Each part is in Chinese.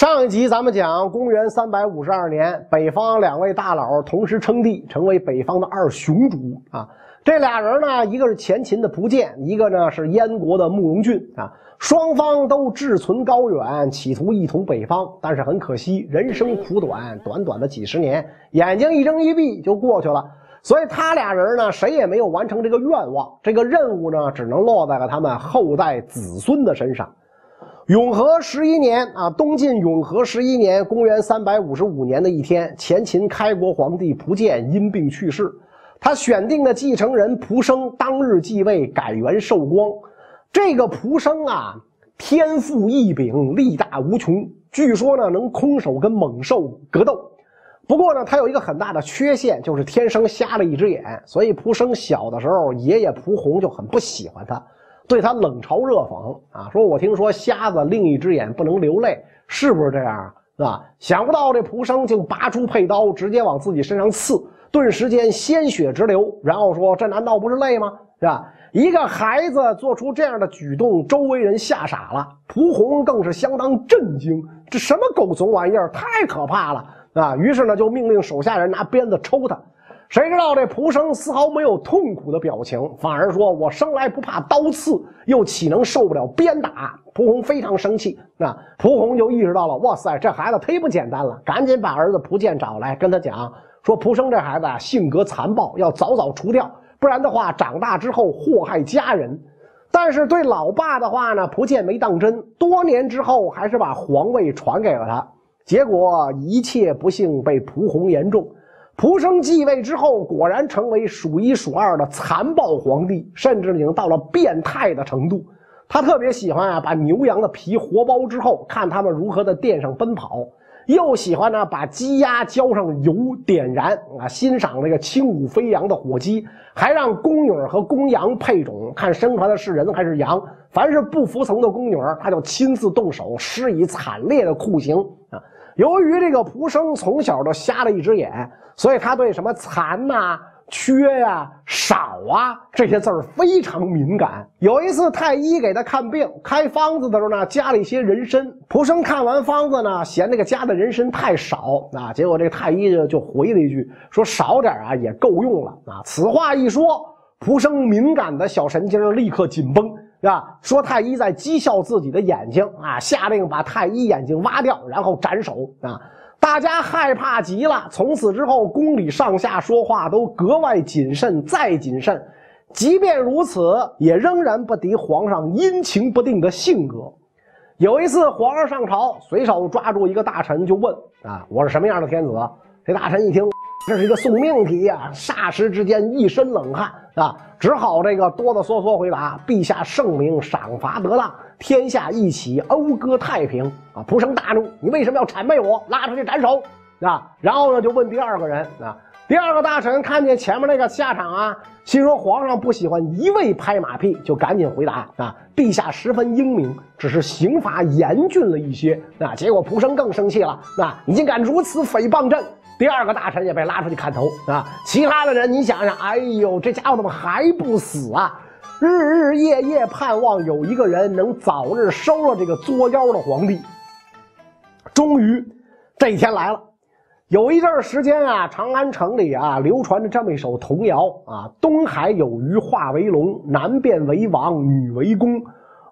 上一集咱们讲，公元三百五十二年，北方两位大佬同时称帝，成为北方的二雄主啊。这俩人呢，一个是前秦的蒲剑，一个呢是燕国的慕容俊啊。双方都志存高远，企图一统北方，但是很可惜，人生苦短，短短的几十年，眼睛一睁一闭就过去了。所以他俩人呢，谁也没有完成这个愿望，这个任务呢，只能落在了他们后代子孙的身上。永和十一年啊，东晋永和十一年，公元三百五十五年的一天，前秦开国皇帝蒲剑因病去世。他选定的继承人蒲生当日继位，改元寿光。这个蒲生啊，天赋异禀，力大无穷，据说呢能空手跟猛兽格斗。不过呢，他有一个很大的缺陷，就是天生瞎了一只眼。所以蒲生小的时候，爷爷蒲洪就很不喜欢他。对他冷嘲热讽啊，说我听说瞎子另一只眼不能流泪，是不是这样啊？想不到这蒲生竟拔出佩刀，直接往自己身上刺，顿时间鲜血直流，然后说：“这难道不是泪吗？是吧？”一个孩子做出这样的举动，周围人吓傻了，蒲红更是相当震惊，这什么狗怂玩意儿，太可怕了啊！于是呢，就命令手下人拿鞭子抽他。谁知道这蒲生丝毫没有痛苦的表情，反而说：“我生来不怕刀刺，又岂能受不了鞭打？”蒲红非常生气。那蒲红就意识到了，哇塞，这孩子忒不简单了，赶紧把儿子蒲剑找来，跟他讲说：“蒲生这孩子啊，性格残暴，要早早除掉，不然的话，长大之后祸害家人。”但是对老爸的话呢，蒲剑没当真，多年之后还是把皇位传给了他。结果一切不幸被蒲红言中。蒲生继位之后，果然成为数一数二的残暴皇帝，甚至已经到了变态的程度。他特别喜欢啊，把牛羊的皮活剥之后，看他们如何在殿上奔跑；又喜欢呢，把鸡鸭浇上油点燃啊，欣赏那个轻舞飞扬的火鸡；还让宫女和公羊配种，看生出来的是人还是羊。凡是不服从的宫女，他就亲自动手施以惨烈的酷刑啊。由于这个蒲生从小就瞎了一只眼。所以他对什么残呐、缺呀、少啊这些字儿非常敏感。有一次太医给他看病开方子的时候呢，加了一些人参。蒲生看完方子呢，嫌那个加的人参太少啊，结果这个太医就回了一句说少点啊也够用了啊。此话一说，蒲生敏感的小神经立刻紧绷，是吧？说太医在讥笑自己的眼睛啊，下令把太医眼睛挖掉，然后斩首啊。大家害怕极了，从此之后，宫里上下说话都格外谨慎，再谨慎。即便如此，也仍然不敌皇上阴晴不定的性格。有一次，皇上上朝，随手抓住一个大臣就问：“啊，我是什么样的天子？”这大臣一听。这是一个送命题呀！霎时之间一身冷汗啊，只好这个哆哆嗦嗦回答：“陛下圣明，赏罚得当，天下一起讴歌太平。”啊！蒲生大怒：“你为什么要谄媚我？拉出去斩首！”啊！然后呢，就问第二个人啊。第二个大臣看见前面那个下场啊，心说皇上不喜欢一味拍马屁，就赶紧回答：“啊，陛下十分英明，只是刑罚严峻了一些。”啊！结果蒲生更生气了：“啊，你竟敢如此诽谤朕！”第二个大臣也被拉出去砍头啊！其他的人，你想想，哎呦，这家伙怎么还不死啊？日日夜夜盼望有一个人能早日收了这个作妖的皇帝。终于，这一天来了。有一阵时间啊，长安城里啊流传着这么一首童谣啊：“东海有鱼化为龙，男变为王，女为公。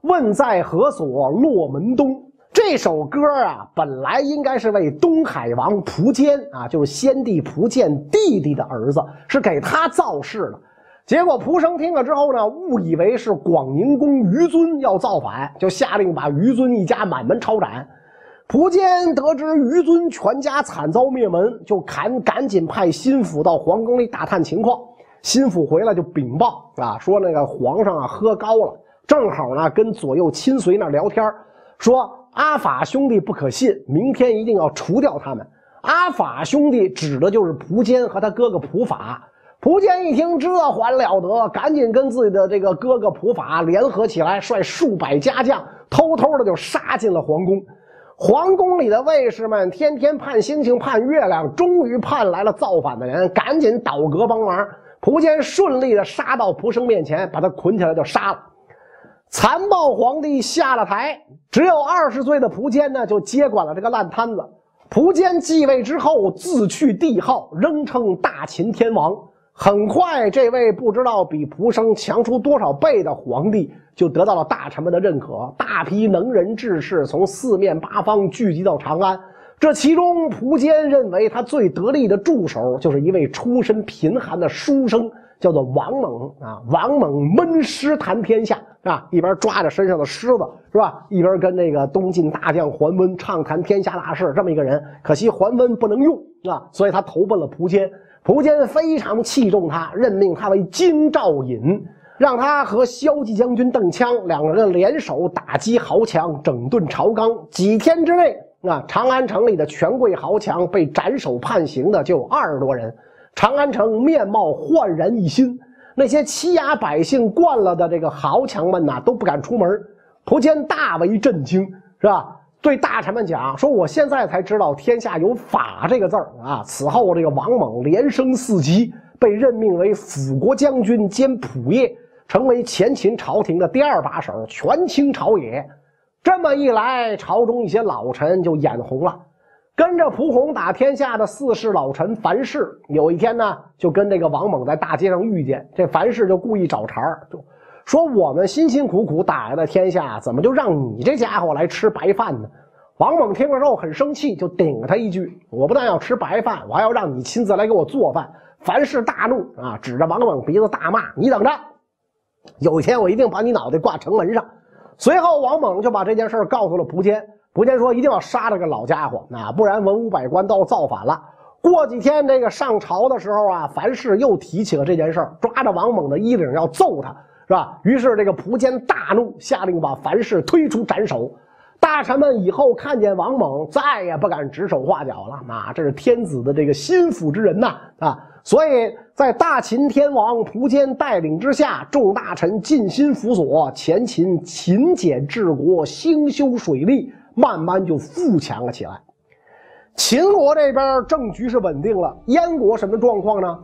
问在何所？落门东。”这首歌啊，本来应该是为东海王蒲坚啊，就是先帝蒲坚弟弟的儿子，是给他造势的。结果蒲生听了之后呢，误以为是广宁公于尊要造反，就下令把于尊一家满门抄斩。蒲坚得知于尊全家惨遭灭门，就赶赶紧派心腹到皇宫里打探情况。心腹回来就禀报啊，说那个皇上啊喝高了，正好呢跟左右亲随那聊天，说。阿法兄弟不可信，明天一定要除掉他们。阿法兄弟指的就是蒲坚和他哥哥蒲法。蒲坚一听，这还了得，赶紧跟自己的这个哥哥蒲法联合起来，率数百家将，偷偷的就杀进了皇宫。皇宫里的卫士们天天盼星星盼月亮，终于盼来了造反的人，赶紧倒戈帮忙。蒲坚顺利的杀到蒲生面前，把他捆起来就杀了。残暴皇帝下了台，只有二十岁的苻坚呢，就接管了这个烂摊子。苻坚继位之后，自去帝号，仍称大秦天王。很快，这位不知道比蒲生强出多少倍的皇帝，就得到了大臣们的认可。大批能人志士从四面八方聚集到长安。这其中，苻坚认为他最得力的助手，就是一位出身贫寒的书生。叫做王猛啊，王猛闷诗谈天下啊，一边抓着身上的虱子是吧，一边跟那个东晋大将桓温畅谈天下大事。这么一个人，可惜桓温不能用啊，所以他投奔了苻坚。苻坚非常器重他，任命他为京兆尹，让他和骁骑将军邓羌两个人联手打击豪强，整顿朝纲。几天之内啊，长安城里的权贵豪强被斩首判刑的就有二十多人。长安城面貌焕然一新，那些欺压百姓惯了的这个豪强们呐，都不敢出门。苻坚大为震惊，是吧？对大臣们讲说：“我现在才知道天下有法这个字儿啊！”此后，这个王猛连升四级，被任命为辅国将军兼仆射，成为前秦朝廷的第二把手，权倾朝野。这么一来，朝中一些老臣就眼红了。跟着蒲洪打天下的四世老臣樊氏，有一天呢，就跟这个王猛在大街上遇见。这樊氏就故意找茬就说：“我们辛辛苦苦打下的天下，怎么就让你这家伙来吃白饭呢？”王猛听了之后很生气，就顶了他一句：“我不但要吃白饭，我还要让你亲自来给我做饭。”樊氏大怒啊，指着王猛鼻子大骂：“你等着，有一天我一定把你脑袋挂城门上。”随后，王猛就把这件事告诉了苻坚。苻坚说：“一定要杀这个老家伙，啊，不然文武百官都要造反了。”过几天，这个上朝的时候啊，樊氏又提起了这件事儿，抓着王猛的衣领要揍他，是吧？于是这个苻坚大怒，下令把樊氏推出斩首。大臣们以后看见王猛，再也不敢指手画脚了。啊，这是天子的这个心腹之人呐，啊！所以在大秦天王苻坚带领之下，众大臣尽心辅佐，前秦勤俭治国，兴修水利。慢慢就富强了起来。秦国这边政局是稳定了，燕国什么状况呢？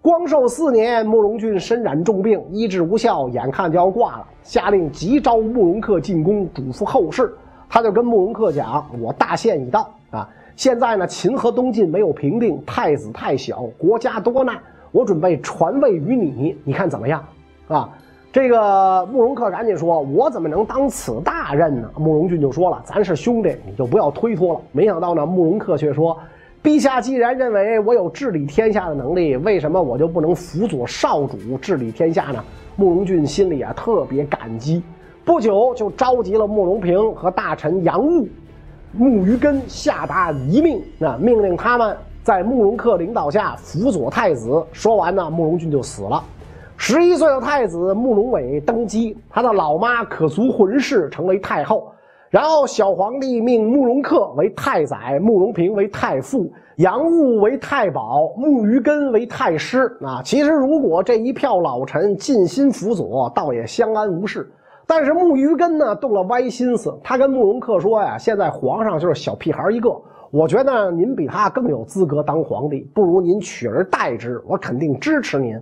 光寿四年，慕容俊身染重病，医治无效，眼看就要挂了，下令急召慕容恪进宫，嘱咐后事。他就跟慕容恪讲：“我大限已到啊，现在呢，秦和东晋没有平定，太子太小，国家多难，我准备传位于你，你看怎么样？啊？”这个慕容恪赶紧说：“我怎么能当此大任呢？”慕容俊就说了：“咱是兄弟，你就不要推脱了。”没想到呢，慕容恪却说：“陛下既然认为我有治理天下的能力，为什么我就不能辅佐少主治理天下呢？”慕容俊心里啊特别感激，不久就召集了慕容平和大臣杨务、慕于根，下达遗命，那命令他们在慕容恪领导下辅佐太子。说完呢，慕容俊就死了。十一岁的太子慕容伟登基，他的老妈可族浑氏成为太后。然后小皇帝命慕容恪为太宰，慕容平为太傅，杨务为太保，慕于根为太师。啊，其实如果这一票老臣尽心辅佐，倒也相安无事。但是慕于根呢，动了歪心思。他跟慕容恪说呀：“现在皇上就是小屁孩一个，我觉得您比他更有资格当皇帝，不如您取而代之，我肯定支持您。”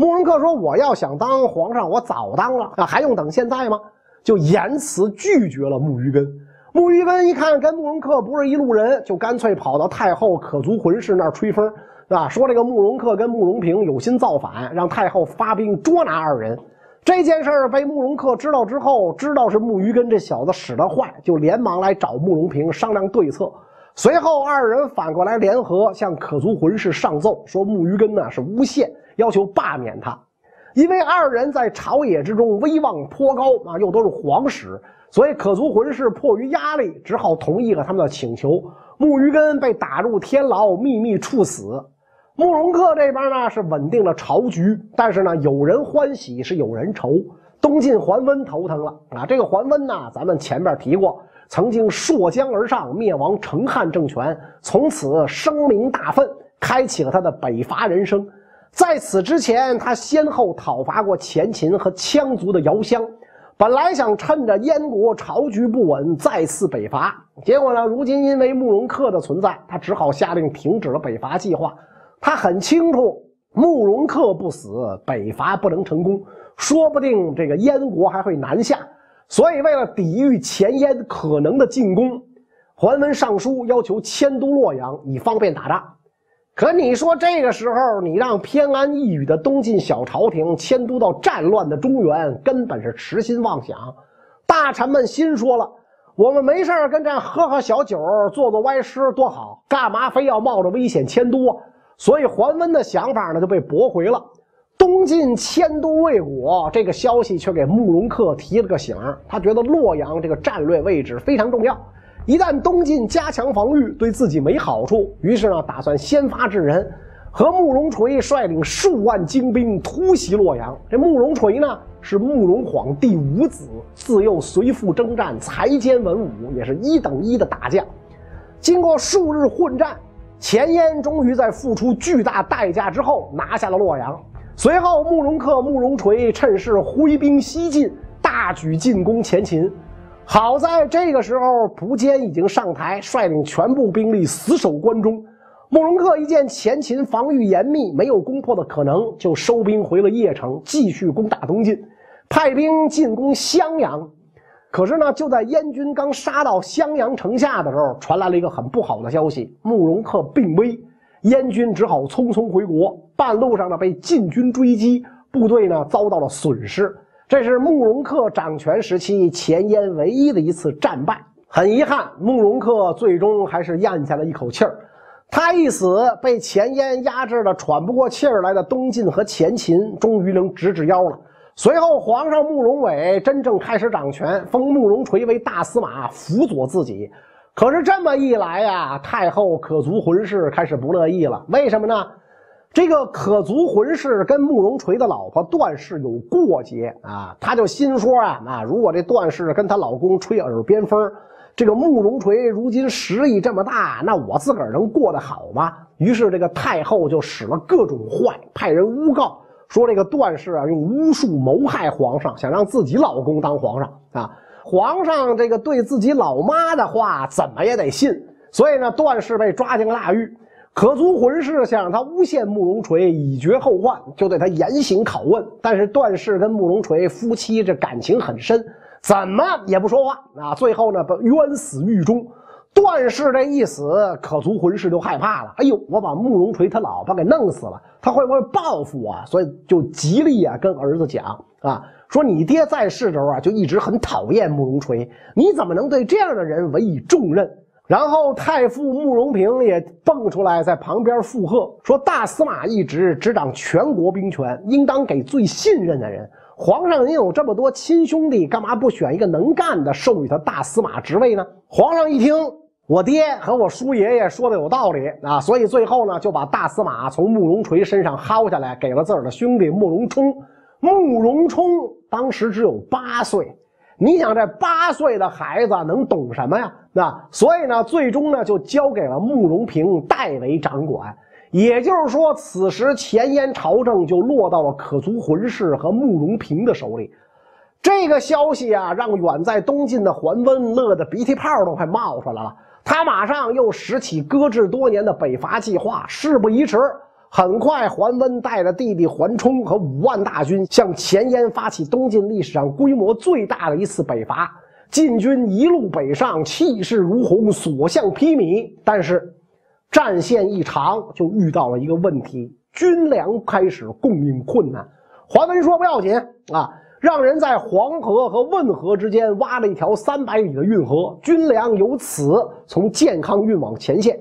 慕容恪说：“我要想当皇上，我早当了啊，还用等现在吗？”就严辞拒绝了慕于根。慕于根一看跟慕容恪不是一路人，就干脆跑到太后可族浑氏那儿吹风，是吧？说这个慕容恪跟慕容平有心造反，让太后发兵捉拿二人。这件事儿被慕容恪知道之后，知道是慕于根这小子使得坏，就连忙来找慕容平商量对策。随后二人反过来联合向可族浑氏上奏，说木鱼根呢是诬陷。要求罢免他，因为二人在朝野之中威望颇高啊，又都是皇室，所以可族浑氏迫于压力，只好同意了他们的请求。木鱼根被打入天牢，秘密处死。慕容恪这边呢是稳定了朝局，但是呢有人欢喜是有人愁。东晋桓温头疼了啊！这个桓温呢，咱们前面提过，曾经溯江而上，灭亡成汉政权，从此声名大振，开启了他的北伐人生。在此之前，他先后讨伐过前秦和羌族的遥襄，本来想趁着燕国朝局不稳再次北伐，结果呢，如今因为慕容恪的存在，他只好下令停止了北伐计划。他很清楚，慕容恪不死，北伐不能成功，说不定这个燕国还会南下。所以为了抵御前燕可能的进攻，桓温上书要求迁都洛阳，以方便打仗。可你说这个时候，你让偏安一隅的东晋小朝廷迁都到战乱的中原，根本是痴心妄想。大臣们心说了。我们没事跟这喝喝小酒，做做歪诗多好，干嘛非要冒着危险迁都？所以桓温的想法呢就被驳回了。东晋迁都魏国这个消息却给慕容恪提了个醒，他觉得洛阳这个战略位置非常重要，一旦东晋加强防御，对自己没好处。于是呢，打算先发制人。和慕容垂率领数万精兵突袭洛阳。这慕容垂呢，是慕容晃第五子，自幼随父征战，才兼文武，也是一等一的大将。经过数日混战，前燕终于在付出巨大代价之后拿下了洛阳。随后，慕容恪、慕容垂趁势挥兵西进，大举进攻前秦。好在这个时候，苻坚已经上台，率领全部兵力死守关中。慕容恪一见前秦防御严密，没有攻破的可能，就收兵回了邺城，继续攻打东晋，派兵进攻襄阳。可是呢，就在燕军刚杀到襄阳城下的时候，传来了一个很不好的消息：慕容恪病危，燕军只好匆匆回国。半路上呢，被晋军追击，部队呢遭到了损失。这是慕容恪掌权时期前燕唯一的一次战败。很遗憾，慕容恪最终还是咽下了一口气儿。他一死，被前燕压制的喘不过气儿来的东晋和前秦终于能直直腰了。随后，皇上慕容伟真正开始掌权，封慕容垂为大司马，辅佐自己。可是这么一来呀，太后可族浑氏开始不乐意了。为什么呢？这个可族浑氏跟慕容垂的老婆段氏有过节啊，他就心说啊，那，如果这段氏跟她老公吹耳边风。这个慕容垂如今实力这么大，那我自个儿能过得好吗？于是这个太后就使了各种坏，派人诬告说这个段氏啊用巫术谋害皇上，想让自己老公当皇上啊。皇上这个对自己老妈的话怎么也得信，所以呢，段氏被抓进大狱。可族浑氏想让他诬陷慕容垂以绝后患，就对他严刑拷问。但是段氏跟慕容垂夫妻这感情很深。怎么也不说话啊！最后呢，冤死狱中。段氏这一死，可族浑氏就害怕了。哎呦，我把慕容垂他老婆给弄死了，他会不会报复我？所以就极力啊跟儿子讲啊，说你爹在世的时候啊就一直很讨厌慕容垂，你怎么能对这样的人委以重任？然后太傅慕容平也蹦出来在旁边附和说，大司马一职执掌全国兵权，应当给最信任的人。皇上，您有这么多亲兄弟，干嘛不选一个能干的，授予他大司马职位呢？皇上一听，我爹和我叔爷爷说的有道理啊，所以最后呢，就把大司马从慕容垂身上薅下来，给了自个儿的兄弟慕容冲。慕容冲当时只有八岁，你想这八岁的孩子能懂什么呀？那所以呢，最终呢，就交给了慕容平代为掌管。也就是说，此时前燕朝政就落到了可族浑氏和慕容平的手里。这个消息啊，让远在东晋的桓温乐得鼻涕泡都快冒出来了。他马上又拾起搁置多年的北伐计划。事不宜迟，很快桓温带着弟弟桓冲和五万大军向前燕发起东晋历史上规模最大的一次北伐。晋军一路北上，气势如虹，所向披靡。但是。战线一长，就遇到了一个问题：军粮开始供应困难。桓温说：“不要紧啊，让人在黄河和汶河之间挖了一条三百里的运河，军粮由此从健康运往前线。”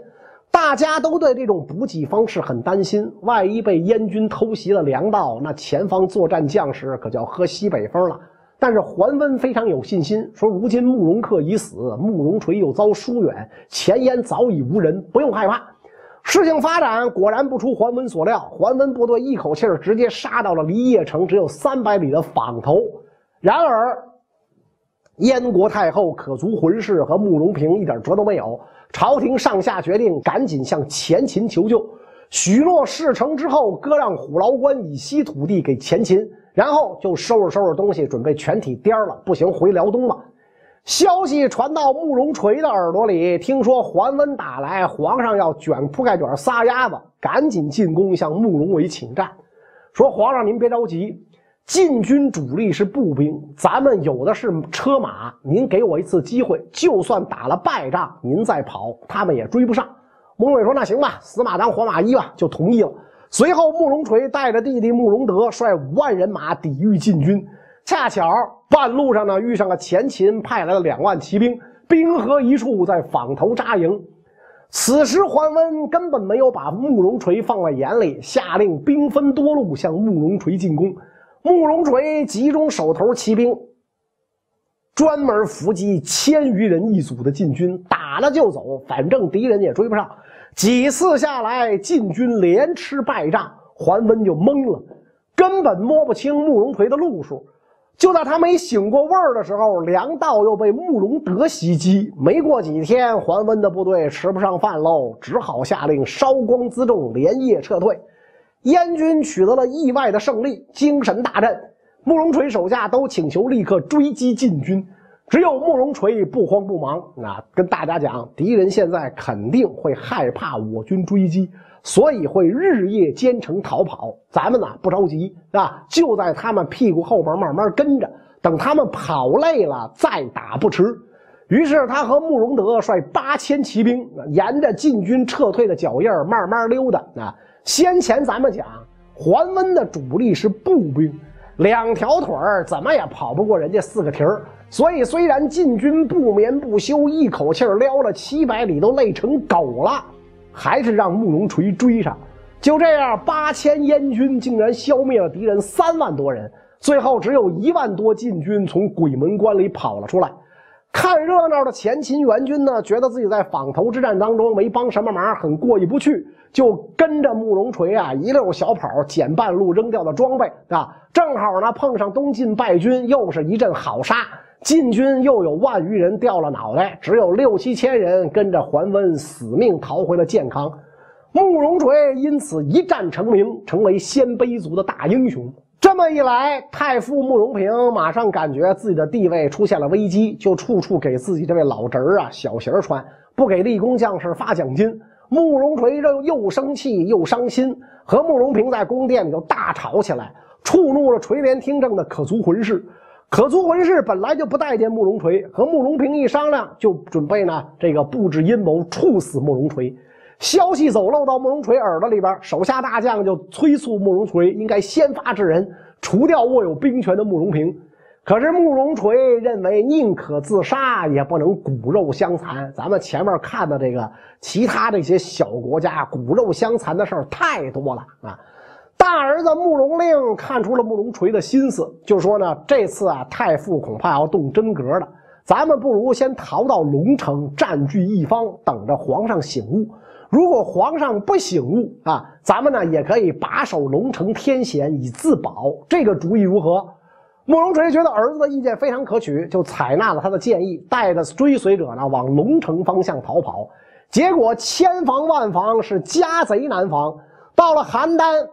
大家都对这种补给方式很担心，万一被燕军偷袭了粮道，那前方作战将士可就要喝西北风了。但是桓温非常有信心，说：“如今慕容恪已死，慕容垂又遭疏远，前燕早已无人，不用害怕。”事情发展果然不出桓温所料，桓温部队一口气直接杀到了离邺城只有三百里的坊头。然而，燕国太后可族浑氏和慕容平一点辙都没有，朝廷上下决定赶紧向前秦求救，许诺事成之后割让虎牢关以西土地给前秦。然后就收拾收拾东西，准备全体颠了。不行，回辽东吧。消息传到慕容垂的耳朵里，听说桓温打来，皇上要卷铺盖卷撒丫子，赶紧进宫向慕容伟请战，说：“皇上您别着急，晋军主力是步兵，咱们有的是车马。您给我一次机会，就算打了败仗，您再跑，他们也追不上。慕容伟说：“那行吧，死马当活马医吧。”就同意了。随后，慕容垂带着弟弟慕容德率五万人马抵御晋军。恰巧半路上呢，遇上了前秦派来的两万骑兵，兵合一处，在坊头扎营。此时，桓温根本没有把慕容垂放在眼里，下令兵分多路向慕容垂进攻。慕容垂集中手头骑兵，专门伏击千余人一组的晋军，打了就走，反正敌人也追不上。几次下来，晋军连吃败仗，桓温就懵了，根本摸不清慕容垂的路数。就在他没醒过味儿的时候，粮道又被慕容德袭击。没过几天，桓温的部队吃不上饭喽，只好下令烧光辎重，连夜撤退。燕军取得了意外的胜利，精神大振。慕容垂手下都请求立刻追击晋军，只有慕容垂不慌不忙，啊，跟大家讲，敌人现在肯定会害怕我军追击，所以会日夜兼程逃跑。咱们呢不着急，啊，就在他们屁股后边慢慢跟着，等他们跑累了再打不迟。于是他和慕容德率八千骑兵，沿着晋军撤退的脚印慢慢溜达，啊。先前咱们讲，桓温的主力是步兵，两条腿儿怎么也跑不过人家四个蹄儿。所以虽然晋军不眠不休，一口气撩了七百里，都累成狗了，还是让慕容垂追上。就这样，八千燕军竟然消灭了敌人三万多人，最后只有一万多晋军从鬼门关里跑了出来。看热闹的前秦援军呢，觉得自己在坊头之战当中没帮什么忙，很过意不去，就跟着慕容垂啊一溜小跑，捡半路扔掉的装备啊。正好呢碰上东晋败军，又是一阵好杀，晋军又有万余人掉了脑袋，只有六七千人跟着桓温死命逃回了建康。慕容垂因此一战成名，成为鲜卑族的大英雄。这么一来，太傅慕容平马上感觉自己的地位出现了危机，就处处给自己这位老侄儿啊小鞋穿，不给立功将士发奖金。慕容垂又又生气又伤心，和慕容平在宫殿里就大吵起来，触怒了垂帘听政的可族浑氏。可族浑氏本来就不待见慕容垂，和慕容平一商量，就准备呢这个布置阴谋处死慕容垂。消息走漏到慕容垂耳朵里边，手下大将就催促慕容垂应该先发制人，除掉握有兵权的慕容平。可是慕容垂认为宁可自杀，也不能骨肉相残。咱们前面看的这个其他这些小国家骨肉相残的事儿太多了啊！大儿子慕容令看出了慕容垂的心思，就说呢：这次啊，太傅恐怕要动真格了，咱们不如先逃到龙城，占据一方，等着皇上醒悟。如果皇上不醒悟啊，咱们呢也可以把守龙城天险以自保。这个主意如何？慕容垂觉得儿子的意见非常可取，就采纳了他的建议，带着追随者呢往龙城方向逃跑。结果千防万防，是家贼难防。到了邯郸，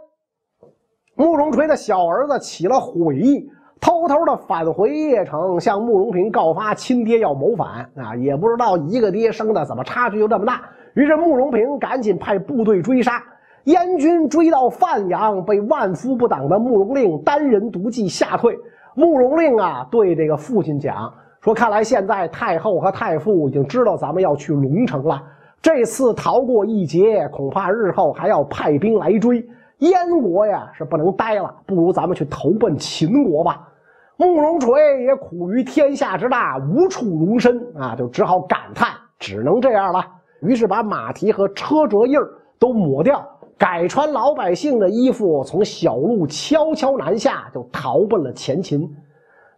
慕容垂的小儿子起了悔意，偷偷的返回邺城，向慕容平告发亲爹要谋反啊！也不知道一个爹生的怎么差距就这么大。于是慕容平赶紧派部队追杀，燕军追到范阳，被万夫不挡的慕容令单人独骑吓退。慕容令啊，对这个父亲讲说：“看来现在太后和太傅已经知道咱们要去龙城了，这次逃过一劫，恐怕日后还要派兵来追。燕国呀是不能待了，不如咱们去投奔秦国吧。”慕容垂也苦于天下之大，无处容身啊，就只好感叹：“只能这样了。”于是把马蹄和车辙印儿都抹掉，改穿老百姓的衣服，从小路悄悄南下，就逃奔了前秦。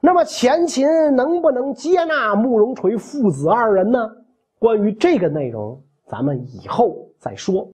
那么前秦能不能接纳慕容垂父子二人呢？关于这个内容，咱们以后再说。